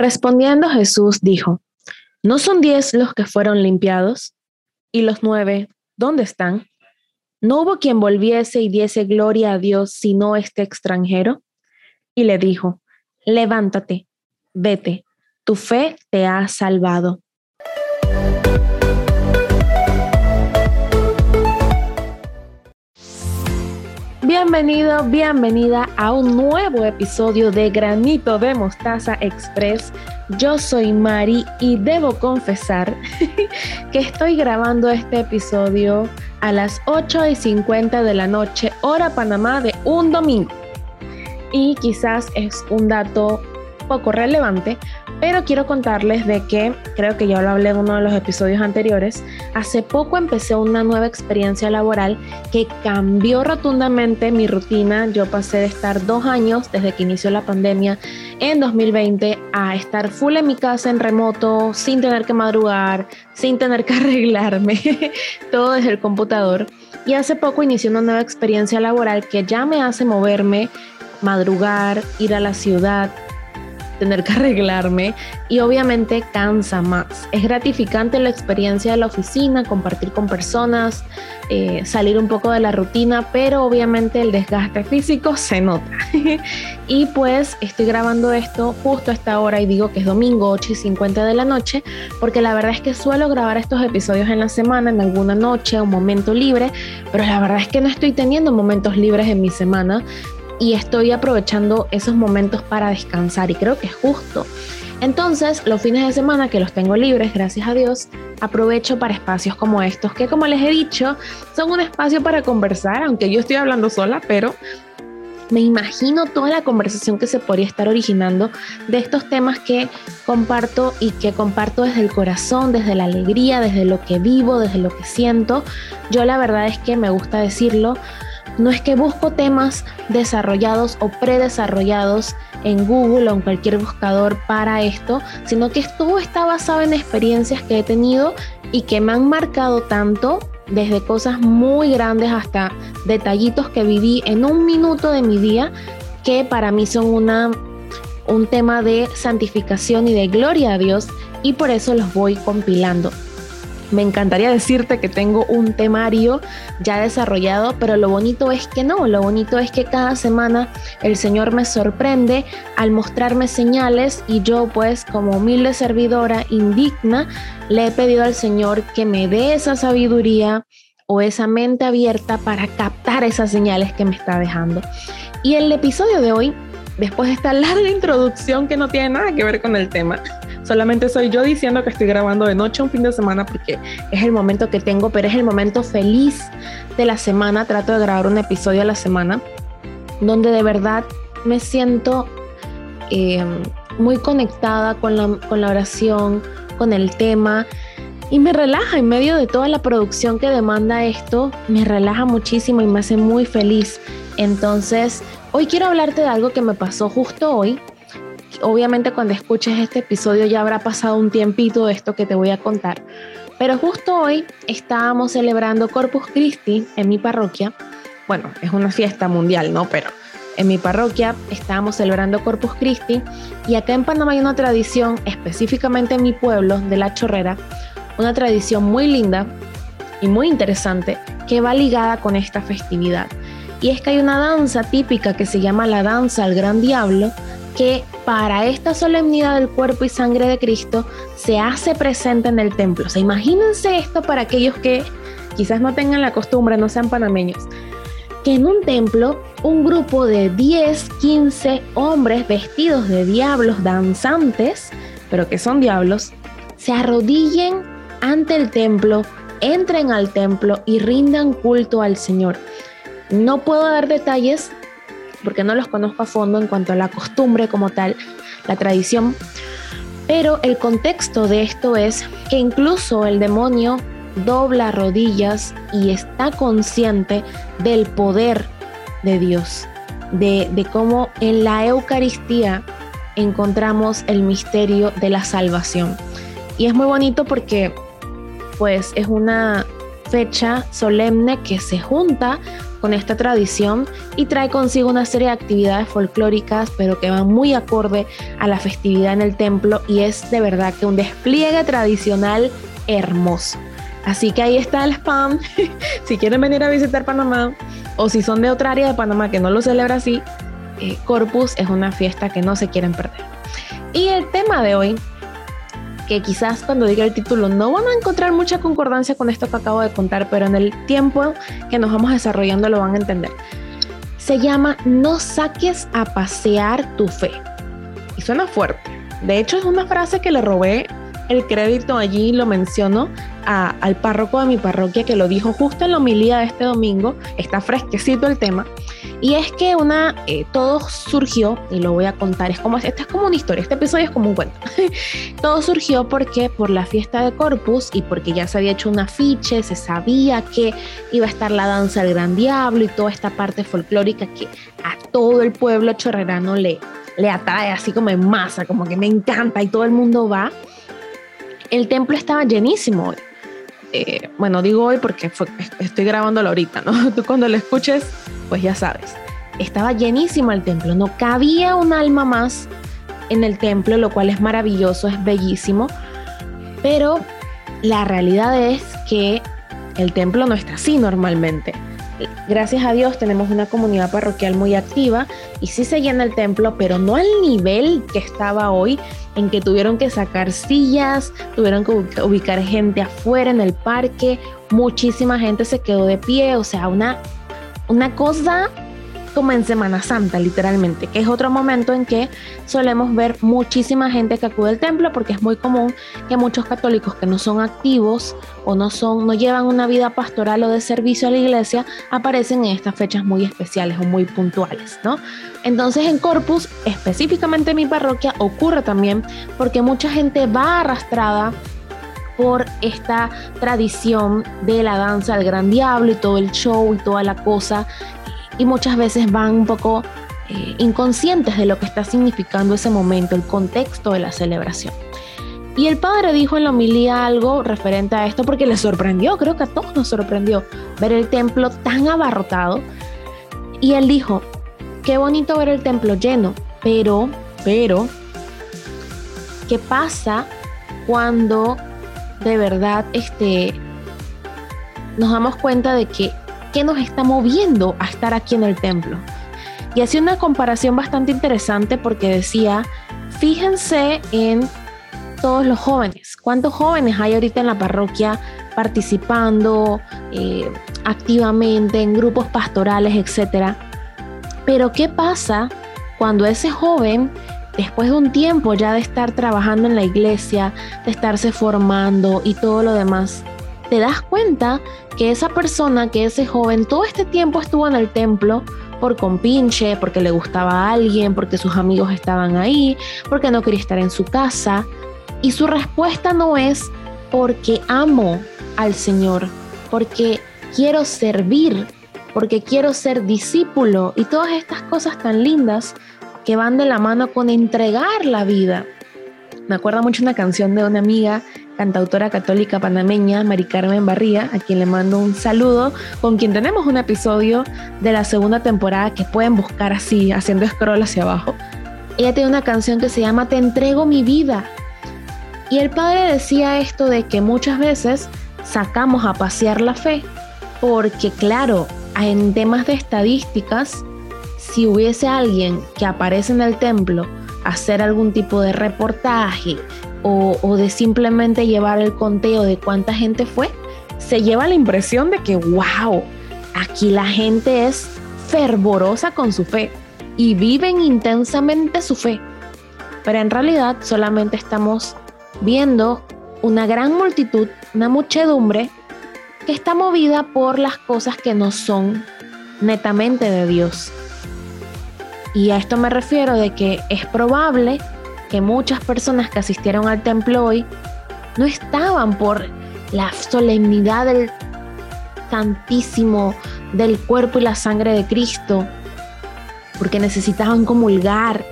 Respondiendo Jesús dijo, ¿no son diez los que fueron limpiados? ¿Y los nueve, dónde están? ¿No hubo quien volviese y diese gloria a Dios sino este extranjero? Y le dijo, levántate, vete, tu fe te ha salvado. Bienvenido, bienvenida a un nuevo episodio de Granito de Mostaza Express. Yo soy Mari y debo confesar que estoy grabando este episodio a las 8 y 50 de la noche, hora Panamá de un domingo. Y quizás es un dato poco relevante, pero quiero contarles de que, creo que ya lo hablé en uno de los episodios anteriores, hace poco empecé una nueva experiencia laboral que cambió rotundamente mi rutina. Yo pasé de estar dos años desde que inició la pandemia en 2020 a estar full en mi casa en remoto, sin tener que madrugar, sin tener que arreglarme, todo desde el computador. Y hace poco inicié una nueva experiencia laboral que ya me hace moverme, madrugar, ir a la ciudad, tener que arreglarme y obviamente cansa más. Es gratificante la experiencia de la oficina, compartir con personas, eh, salir un poco de la rutina, pero obviamente el desgaste físico se nota. y pues estoy grabando esto justo a esta hora y digo que es domingo 8 y 50 de la noche, porque la verdad es que suelo grabar estos episodios en la semana, en alguna noche, un momento libre, pero la verdad es que no estoy teniendo momentos libres en mi semana y estoy aprovechando esos momentos para descansar y creo que es justo. Entonces, los fines de semana que los tengo libres, gracias a Dios, aprovecho para espacios como estos, que como les he dicho, son un espacio para conversar, aunque yo estoy hablando sola, pero me imagino toda la conversación que se podría estar originando de estos temas que comparto y que comparto desde el corazón, desde la alegría, desde lo que vivo, desde lo que siento. Yo la verdad es que me gusta decirlo, no es que busco temas desarrollados o predesarrollados en Google o en cualquier buscador para esto, sino que todo está basado en experiencias que he tenido y que me han marcado tanto desde cosas muy grandes hasta detallitos que viví en un minuto de mi día que para mí son una, un tema de santificación y de gloria a Dios y por eso los voy compilando. Me encantaría decirte que tengo un temario ya desarrollado, pero lo bonito es que no, lo bonito es que cada semana el Señor me sorprende al mostrarme señales y yo pues como humilde servidora indigna le he pedido al Señor que me dé esa sabiduría o esa mente abierta para captar esas señales que me está dejando. Y el episodio de hoy, después de esta larga introducción que no tiene nada que ver con el tema, Solamente soy yo diciendo que estoy grabando de noche un fin de semana porque es el momento que tengo, pero es el momento feliz de la semana. Trato de grabar un episodio a la semana donde de verdad me siento eh, muy conectada con la, con la oración, con el tema y me relaja en medio de toda la producción que demanda esto, me relaja muchísimo y me hace muy feliz. Entonces, hoy quiero hablarte de algo que me pasó justo hoy obviamente cuando escuches este episodio ya habrá pasado un tiempito de esto que te voy a contar. Pero justo hoy estábamos celebrando Corpus Christi en mi parroquia. Bueno, es una fiesta mundial, ¿no? Pero en mi parroquia estábamos celebrando Corpus Christi y acá en Panamá hay una tradición, específicamente en mi pueblo de La Chorrera, una tradición muy linda y muy interesante que va ligada con esta festividad. Y es que hay una danza típica que se llama la danza al gran diablo, que para esta solemnidad del cuerpo y sangre de Cristo se hace presente en el templo. O sea, imagínense esto para aquellos que quizás no tengan la costumbre, no sean panameños, que en un templo un grupo de 10, 15 hombres vestidos de diablos danzantes, pero que son diablos, se arrodillen ante el templo, entren al templo y rindan culto al Señor. No puedo dar detalles porque no los conozco a fondo en cuanto a la costumbre como tal, la tradición. Pero el contexto de esto es que incluso el demonio dobla rodillas y está consciente del poder de Dios, de, de cómo en la Eucaristía encontramos el misterio de la salvación. Y es muy bonito porque pues es una fecha solemne que se junta con esta tradición y trae consigo una serie de actividades folclóricas, pero que van muy acorde a la festividad en el templo y es de verdad que un despliegue tradicional hermoso. Así que ahí está el spam. si quieren venir a visitar Panamá o si son de otra área de Panamá que no lo celebra así, eh, Corpus es una fiesta que no se quieren perder. Y el tema de hoy que quizás cuando diga el título no van a encontrar mucha concordancia con esto que acabo de contar, pero en el tiempo que nos vamos desarrollando lo van a entender. Se llama No saques a pasear tu fe. Y suena fuerte. De hecho, es una frase que le robé el crédito allí, lo menciono, al párroco de mi parroquia que lo dijo justo en la homilía de este domingo. Está fresquecito el tema. Y es que una, eh, todo surgió, y lo voy a contar, es como, esta es como una historia, este episodio es como un cuento. todo surgió porque por la fiesta de Corpus y porque ya se había hecho un afiche, se sabía que iba a estar la danza del gran diablo y toda esta parte folclórica que a todo el pueblo chorrerano le, le atrae así como en masa, como que me encanta y todo el mundo va. El templo estaba llenísimo hoy. Eh, bueno, digo hoy porque estoy grabándolo ahorita, ¿no? Tú cuando lo escuches pues ya sabes, estaba llenísimo el templo, no cabía un alma más en el templo, lo cual es maravilloso, es bellísimo, pero la realidad es que el templo no está así normalmente. Gracias a Dios tenemos una comunidad parroquial muy activa y sí se llena el templo, pero no al nivel que estaba hoy, en que tuvieron que sacar sillas, tuvieron que ubicar gente afuera en el parque, muchísima gente se quedó de pie, o sea, una una cosa como en Semana Santa, literalmente, que es otro momento en que solemos ver muchísima gente que acude al templo, porque es muy común que muchos católicos que no son activos o no son, no llevan una vida pastoral o de servicio a la iglesia, aparecen en estas fechas muy especiales o muy puntuales, ¿no? Entonces en Corpus, específicamente en mi parroquia, ocurre también porque mucha gente va arrastrada por esta tradición de la danza del gran diablo y todo el show y toda la cosa. Y muchas veces van un poco eh, inconscientes de lo que está significando ese momento, el contexto de la celebración. Y el padre dijo en la homilía algo referente a esto porque le sorprendió, creo que a todos nos sorprendió ver el templo tan abarrotado. Y él dijo, qué bonito ver el templo lleno, pero, pero, ¿qué pasa cuando de verdad este, nos damos cuenta de que qué nos está moviendo a estar aquí en el templo. Y hacía una comparación bastante interesante porque decía, fíjense en todos los jóvenes, cuántos jóvenes hay ahorita en la parroquia participando eh, activamente en grupos pastorales, etcétera. Pero ¿qué pasa cuando ese joven después de un tiempo ya de estar trabajando en la iglesia, de estarse formando y todo lo demás, te das cuenta que esa persona, que ese joven, todo este tiempo estuvo en el templo por compinche, porque le gustaba a alguien, porque sus amigos estaban ahí, porque no quería estar en su casa. Y su respuesta no es porque amo al Señor, porque quiero servir, porque quiero ser discípulo y todas estas cosas tan lindas que van de la mano con entregar la vida. Me acuerdo mucho una canción de una amiga, cantautora católica panameña, Mari Carmen Barría, a quien le mando un saludo, con quien tenemos un episodio de la segunda temporada que pueden buscar así, haciendo scroll hacia abajo. Ella tiene una canción que se llama Te entrego mi vida. Y el padre decía esto de que muchas veces sacamos a pasear la fe, porque claro, en temas de estadísticas, si hubiese alguien que aparece en el templo hacer algún tipo de reportaje o, de simplemente llevar el conteo de cuánta gente fue, se lleva la impresión de que, wow, aquí la gente es fervorosa con su fe y viven intensamente su fe. Pero en realidad solamente estamos viendo una gran multitud, una muchedumbre que está movida por las cosas que no son netamente de Dios. Y a esto me refiero de que es probable que muchas personas que asistieron al templo hoy no estaban por la solemnidad del Santísimo, del cuerpo y la sangre de Cristo, porque necesitaban comulgar,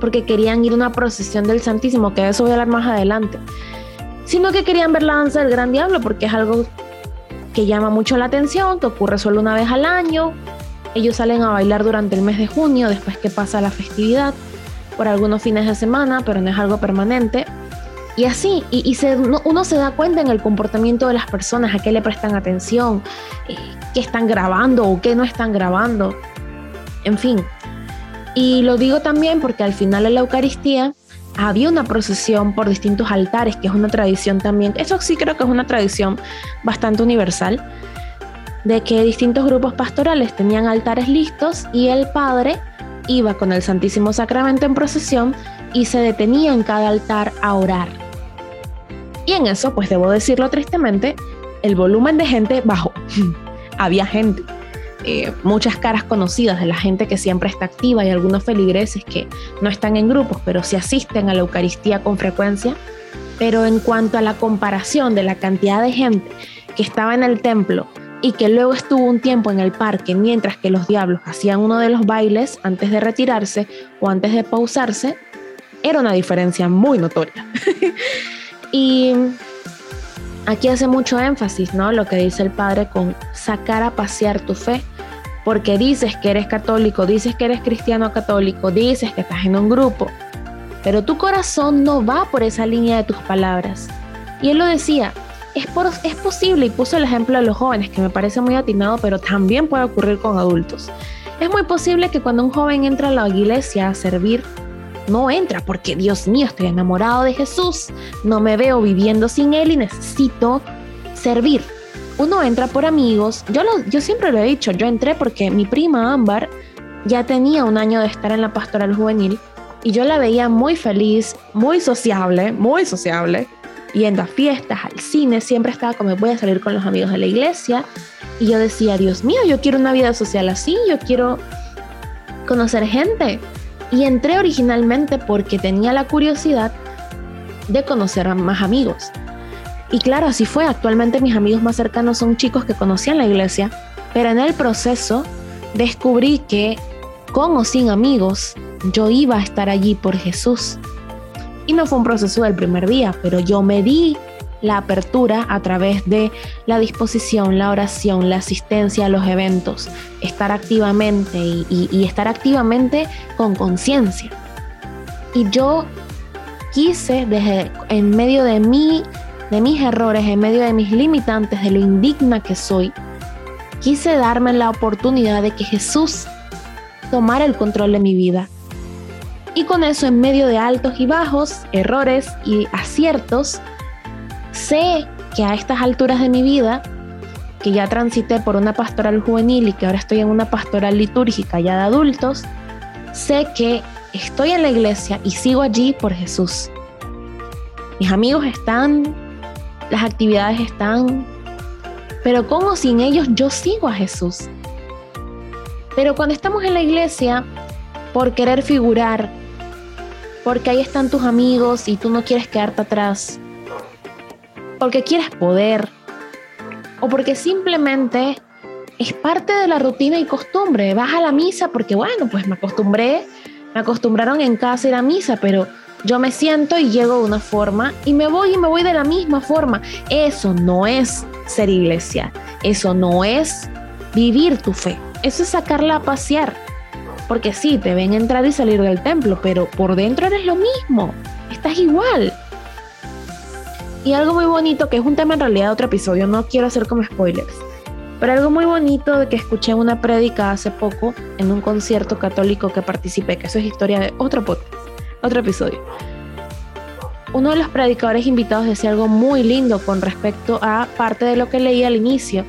porque querían ir a una procesión del Santísimo, que de eso voy a hablar más adelante, sino que querían ver la danza del gran diablo, porque es algo que llama mucho la atención, que ocurre solo una vez al año. Ellos salen a bailar durante el mes de junio, después que pasa la festividad, por algunos fines de semana, pero no es algo permanente. Y así, y, uno se da cuenta en el comportamiento de las personas, a qué le prestan atención, eh, qué están grabando o qué no están grabando. En fin. Y lo digo también porque al final de la Eucaristía había una procesión por distintos altares, que es una tradición también, eso sí creo que es una tradición bastante universal, de que distintos grupos pastorales tenían altares listos y el padre iba con el Santísimo Sacramento en procesión y se detenía en cada altar a orar. Y en eso, pues debo decirlo tristemente, el volumen de gente bajó. Había gente. Eh, muchas caras conocidas de la gente que siempre está activa y algunos feligreses que no están en grupos, pero sí asisten a la Eucaristía con frecuencia. Pero en cuanto a la comparación de la cantidad de gente que estaba en el templo y que luego estuvo un tiempo en el parque mientras que los diablos hacían uno de los bailes antes de retirarse o antes de pausarse, era una diferencia muy notoria. y aquí hace mucho énfasis, ¿no? Lo que dice el padre con sacar a pasear tu fe, porque dices que eres católico, dices que eres cristiano católico, dices que estás en un grupo, pero tu corazón no va por esa línea de tus palabras. Y él lo decía, es, posible, y puso el ejemplo de los jóvenes, que me parece muy atinado, pero también puede ocurrir con adultos. Es muy posible que cuando un joven entra a la iglesia a servir, no entra porque Dios mío, estoy enamorado de Jesús, no me veo viviendo sin Él y necesito servir. Uno entra por amigos, yo, yo siempre lo he dicho, yo entré porque mi prima Ámbar ya tenía un año de estar en la pastoral juvenil y yo la veía muy feliz, muy sociable, muy sociable, yendo a fiestas, al cine, siempre estaba como voy a salir con los amigos de la iglesia y yo decía, Dios mío, yo quiero una vida social así, yo quiero conocer gente. Y entré originalmente porque tenía la curiosidad de conocer a más amigos. Y claro, así fue. Actualmente mis amigos más cercanos son chicos que conocían la iglesia, pero en el proceso descubrí que con o sin amigos yo iba a estar allí por Jesús. Y no fue un proceso del primer día, pero yo me di la apertura a través de la disposición, la oración, la asistencia a los eventos, estar activamente y, estar activamente con conciencia. Y yo quise, desde en medio de mí, de mis errores, en medio de mis limitantes, de lo indigna que soy, quise darme la oportunidad de que Jesús tomara el control de mi vida. Y con eso, en medio de altos y bajos, errores y aciertos, sé que a estas alturas de mi vida, que ya transité por una pastoral juvenil y que ahora estoy en una pastoral litúrgica ya de adultos, sé que estoy en la iglesia y sigo allí por Jesús. Mis amigos están, las actividades están, pero como sin ellos yo sigo a Jesús. Pero cuando estamos en la iglesia, por querer figurar, porque ahí están tus amigos y tú no quieres quedarte atrás, porque quieres poder o porque simplemente es parte de la rutina y costumbre. Vas a la misa porque, bueno, pues me acostumbré, me acostumbraron en casa ir a misa, pero yo me siento y llego de una forma y me voy y me voy de la misma forma. Eso no es ser iglesia, eso no es vivir tu fe, eso es sacarla a pasear. Porque sí, te ven entrar y salir del templo, pero por dentro eres lo mismo, estás igual. Y algo muy bonito, que es un tema en realidad de otro episodio, no quiero hacer como spoilers, pero algo muy bonito de que escuché una prédica hace poco en un concierto católico que participé, que eso es historia de otro podcast, otro episodio. Uno de los predicadores invitados decía algo muy lindo con respecto a parte de lo que leí al inicio.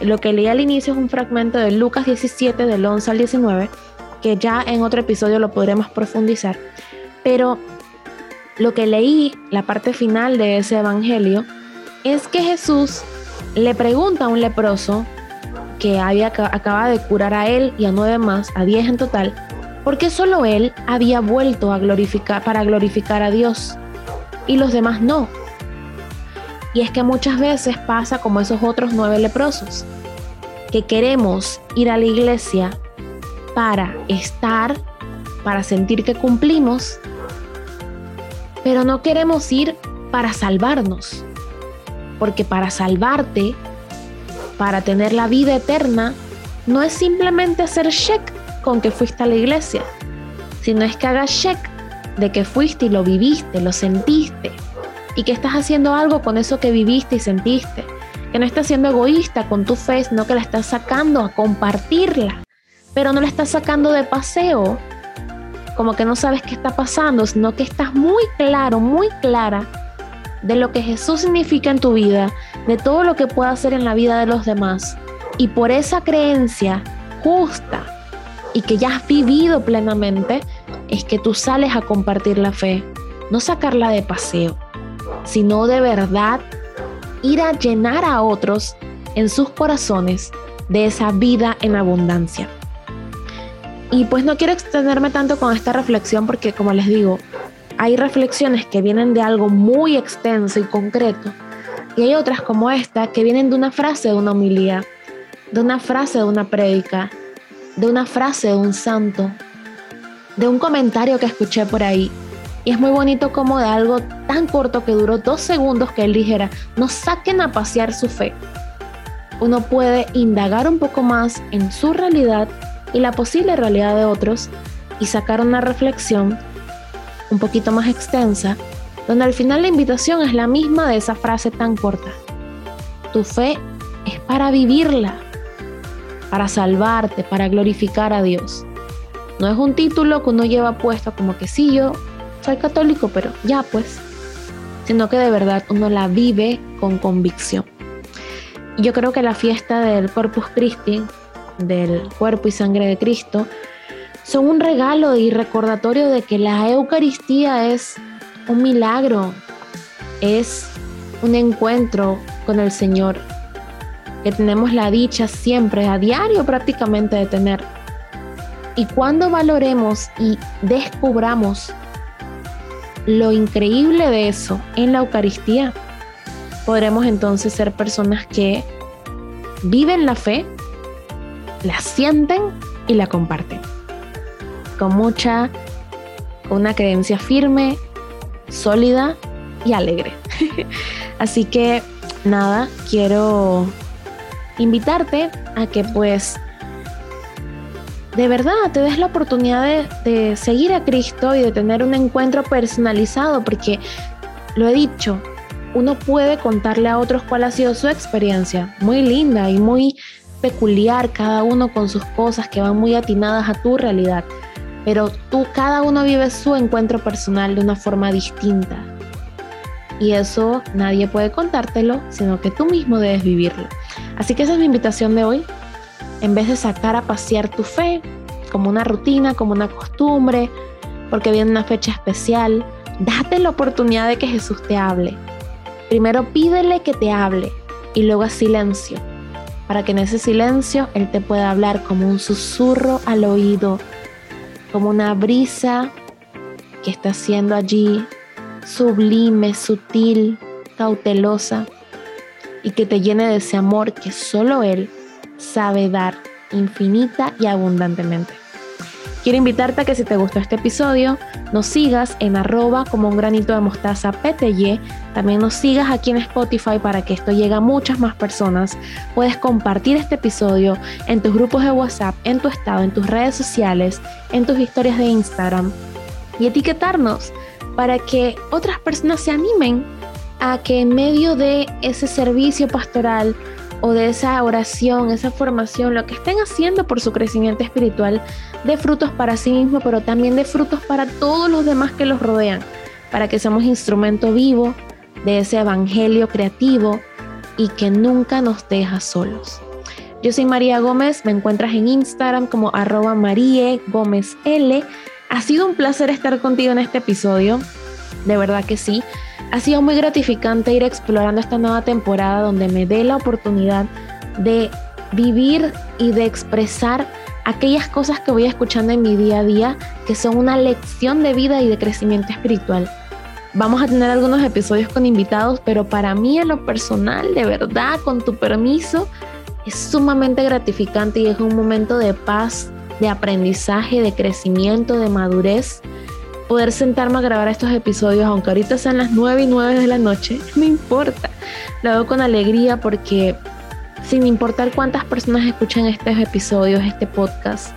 Lo que leí al inicio es un fragmento de Lucas 17, del 11 al 19, que ya en otro episodio lo podremos profundizar. Pero lo que leí, la parte final de ese evangelio, es que Jesús le pregunta a un leproso que había, acaba de curar a él y a nueve más, a diez en total, por qué solo él había vuelto a glorificar para glorificar a Dios y los demás no. Y es que muchas veces pasa como esos otros nueve leprosos, que queremos ir a la iglesia para estar, para sentir que cumplimos, pero no queremos ir para salvarnos, porque para salvarte para tener la vida eterna no es simplemente hacer check con que fuiste a la iglesia, sino es que hagas check de que fuiste y lo viviste, lo sentiste, y que estás haciendo algo con eso que viviste y sentiste, que no estás siendo egoísta con tu fe, sino que la estás sacando a compartirla, pero no la estás sacando de paseo, como que no sabes qué está pasando, sino que estás muy claro, muy clara de lo que Jesús significa en tu vida, de todo lo que puede hacer en la vida de los demás. Y por esa creencia justa y que ya has vivido plenamente, es que tú sales a compartir la fe, no sacarla de paseo, sino de verdad ir a llenar a otros en sus corazones de esa vida en abundancia. Y pues no quiero extenderme tanto con esta reflexión porque como les digo, hay reflexiones que vienen de algo muy extenso y concreto y hay otras como esta que vienen de una frase de una homilía, de una frase de una prédica, de una frase de un santo, de un comentario que escuché por ahí. Y es muy bonito como de algo tan corto que duró dos segundos que él dijera, no saquen a pasear su fe. Uno puede indagar un poco más en su realidad y la posible realidad de otros y sacar una reflexión un poquito más extensa, donde al final la invitación es la misma de esa frase tan corta. Tu fe es para vivirla, para salvarte, para glorificar a Dios. No es un título que uno lleva puesto como que sí, yo soy católico, pero ya pues, sino que de verdad uno la vive con convicción. Yo creo que la fiesta del Corpus Christi, del cuerpo y sangre de Cristo, son un regalo y recordatorio de que la Eucaristía es un milagro, es un encuentro con el Señor, que tenemos la dicha siempre, a diario prácticamente de tener. Y cuando valoremos y descubramos lo increíble de eso en la Eucaristía, podremos entonces ser personas que viven la fe, la sienten y la comparten. Con mucha, con una creencia firme, sólida y alegre. Así que nada, quiero invitarte a que pues de verdad te des la oportunidad de, seguir a Cristo y de tener un encuentro personalizado, porque lo he dicho, uno puede contarle a otros cuál ha sido su experiencia, muy linda y muy peculiar, cada uno con sus cosas que van muy atinadas a tu realidad, pero tú, cada uno vive su encuentro personal de una forma distinta. Y eso nadie puede contártelo, sino que tú mismo debes vivirlo. Así que esa es mi invitación de hoy, en vez de sacar a pasear tu fe como una rutina, como una costumbre, porque viene una fecha especial, date la oportunidad de que Jesús te hable. Primero pídele que te hable y luego a silencio, para que en ese silencio Él te pueda hablar como un susurro al oído, como una brisa que está siendo allí sublime, sutil, cautelosa y que te llene de ese amor que solo Él sabe dar infinita y abundantemente. Quiero invitarte a que si te gustó este episodio, nos sigas en arroba como un granito de mostaza PTY. También nos sigas aquí en Spotify para que esto llegue a muchas más personas. Puedes compartir este episodio en tus grupos de WhatsApp, en tu estado, en tus redes sociales, en tus historias de Instagram y etiquetarnos para que otras personas se animen a que en medio de ese servicio pastoral o de esa oración, esa formación, lo que estén haciendo por su crecimiento espiritual, de frutos para sí mismo, pero también de frutos para todos los demás que los rodean, para que seamos instrumento vivo de ese evangelio creativo y que nunca nos deja solos. Yo soy María Gómez, me encuentras en Instagram como arroba Marie Gómez L. Ha sido un placer estar contigo en este episodio, de verdad que sí. Ha sido muy gratificante ir explorando esta nueva temporada donde me dé la oportunidad de vivir y de expresar aquellas cosas que voy escuchando en mi día a día que son una lección de vida y de crecimiento espiritual. Vamos a tener algunos episodios con invitados, pero para mí en lo personal, de verdad, con tu permiso, es sumamente gratificante y es un momento de paz, de aprendizaje, de crecimiento, de madurez poder sentarme a grabar estos episodios, aunque ahorita sean las 9 y 9 de la noche, no importa. Lo hago con alegría porque sin importar cuántas personas escuchan estos episodios, este podcast,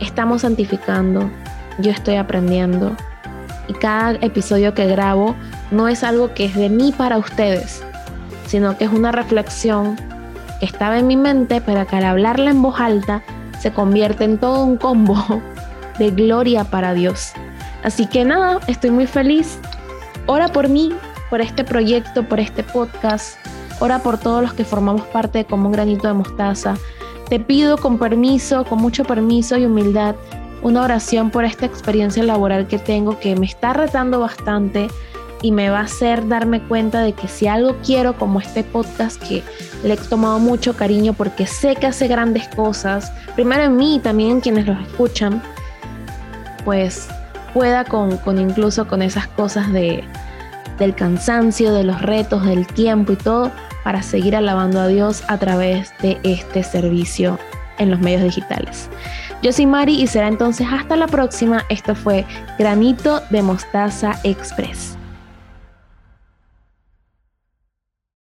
estamos santificando, yo estoy aprendiendo y cada episodio que grabo no es algo que es de mí para ustedes, sino que es una reflexión que estaba en mi mente, pero que al hablarla en voz alta se convierte en todo un combo de gloria para Dios. Así que nada, estoy muy feliz. Ora por mí, por este proyecto, por este podcast. Ora por todos los que formamos parte de Como un granito de mostaza. Te pido con permiso, con mucho permiso y humildad, una oración por esta experiencia laboral que tengo que me está retando bastante y me va a hacer darme cuenta de que si algo quiero como este podcast que le he tomado mucho cariño porque sé que hace grandes cosas, primero en mí y también en quienes los escuchan, pues pueda con, con incluso con esas cosas de, del cansancio, de los retos, del tiempo y todo, para seguir alabando a Dios a través de este servicio en los medios digitales. Yo soy Mari y será entonces hasta la próxima. Esto fue Granito de Mostaza Express.